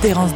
Terence.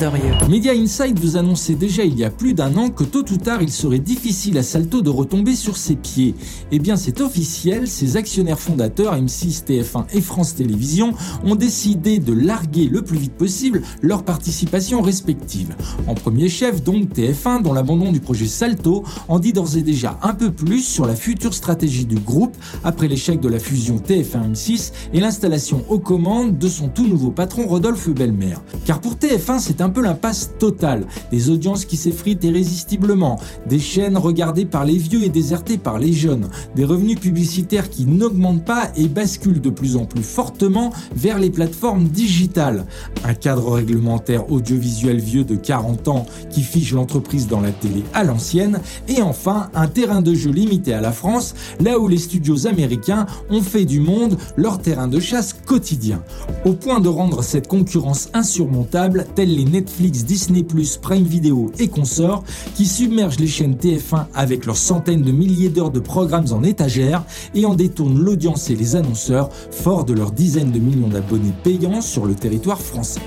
Media Inside vous annonçait déjà il y a plus d'un an que tôt ou tard il serait difficile à Salto de retomber sur ses pieds. Eh bien c'est officiel, ses actionnaires fondateurs M6, TF1 et France Télévisions ont décidé de larguer le plus vite possible leurs participations respectives. En premier chef donc TF1 dont l'abandon du projet Salto en dit d'ores et déjà un peu plus sur la future stratégie du groupe après l'échec de la fusion TF1-M6 et l'installation aux commandes de son tout nouveau patron Rodolphe Belmer. Car pour TF1 c'est un peu l'impasse totale. Des audiences qui s'effritent irrésistiblement, des chaînes regardées par les vieux et désertées par les jeunes, des revenus publicitaires qui n'augmentent pas et basculent de plus en plus fortement vers les plateformes digitales. Un cadre réglementaire audiovisuel vieux de 40 ans qui fiche l'entreprise dans la télé à l'ancienne, et enfin un terrain de jeu limité à la France, là où les studios américains ont fait du monde leur terrain de chasse quotidien. Au point de rendre cette concurrence insurmontable, les Netflix, Disney+, Prime Video et consorts, qui submergent les chaînes TF1 avec leurs centaines de milliers d'heures de programmes en étagère et en détournent l'audience et les annonceurs, forts de leurs dizaines de millions d'abonnés payants sur le territoire français.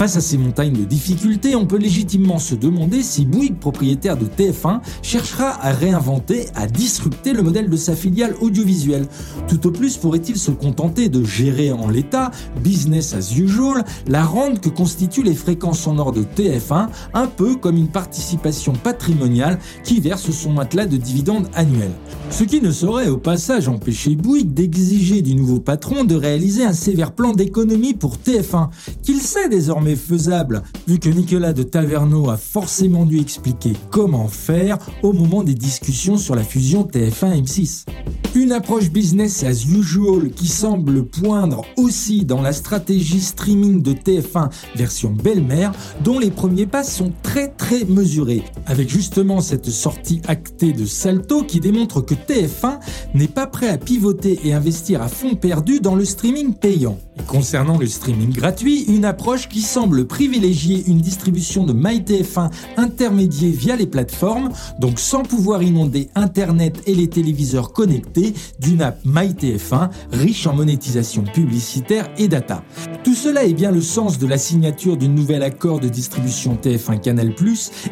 Face à ces montagnes de difficultés, on peut légitimement se demander si Bouygues, propriétaire de TF1, cherchera à réinventer, à disrupter le modèle de sa filiale audiovisuelle. Tout au plus pourrait-il se contenter de gérer en l'état, business as usual, la rente que constituent les fréquences sonores de TF1, un peu comme une participation patrimoniale qui verse son matelas de dividendes annuels. Ce qui ne saurait au passage empêcher Bouygues d'exiger du nouveau patron de réaliser un sévère plan d'économie pour TF1, qu'il sait désormais faisable, vu que Nicolas de Taverneau a forcément dû expliquer comment faire au moment des discussions sur la fusion TF1-M6. Une approche business as usual qui semble poindre aussi dans la stratégie streaming de TF1 version belle-mère, dont les premiers pas sont très très mesurés, avec justement cette sortie actée de Salto qui démontre que TF1 n'est pas prêt à pivoter et investir à fond perdu dans le streaming payant. concernant le streaming gratuit, une approche qui semble privilégier une distribution de MyTF1 intermédiée via les plateformes, donc sans pouvoir inonder Internet et les téléviseurs connectés d'une app MyTF1 riche en monétisation publicitaire et data. Tout cela est bien le sens de la signature du nouvel accord de distribution TF1 Canal+,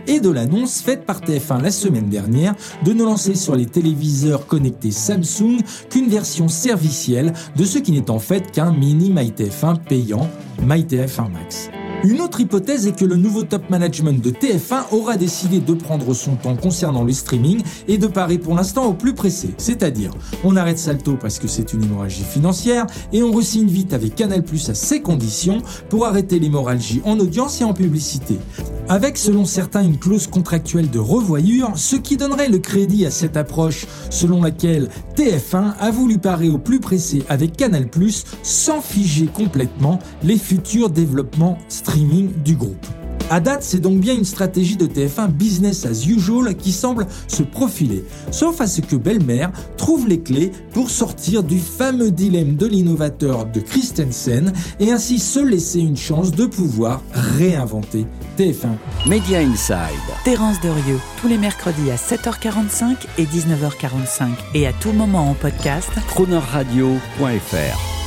et de l'annonce faite par TF1 la semaine dernière de ne lancer sur les téléviseurs connectés Samsung qu'une version servicielle de ce qui n'est en fait qu'un mini MyTF1 payant, MyTF1 Max. Une autre hypothèse est que le nouveau top management de TF1 aura décidé de prendre son temps concernant le streaming et de parer pour l'instant au plus pressé. C'est-à-dire, on arrête Salto parce que c'est une hémorragie financière et on resigne vite avec Canal Plus à ses conditions pour arrêter l'hémorragie en audience et en publicité avec selon certains une clause contractuelle de revoyure, ce qui donnerait le crédit à cette approche selon laquelle TF1 a voulu parer au plus pressé avec Canal ⁇ sans figer complètement les futurs développements streaming du groupe. À date, c'est donc bien une stratégie de TF1 business as usual qui semble se profiler, sauf à ce que Belmer trouve les clés pour sortir du fameux dilemme de l'innovateur de Christensen et ainsi se laisser une chance de pouvoir réinventer TF1. Media Inside. Terence Derieux, tous les mercredis à 7h45 et 19h45 et à tout moment en podcast. Cronerradio.fr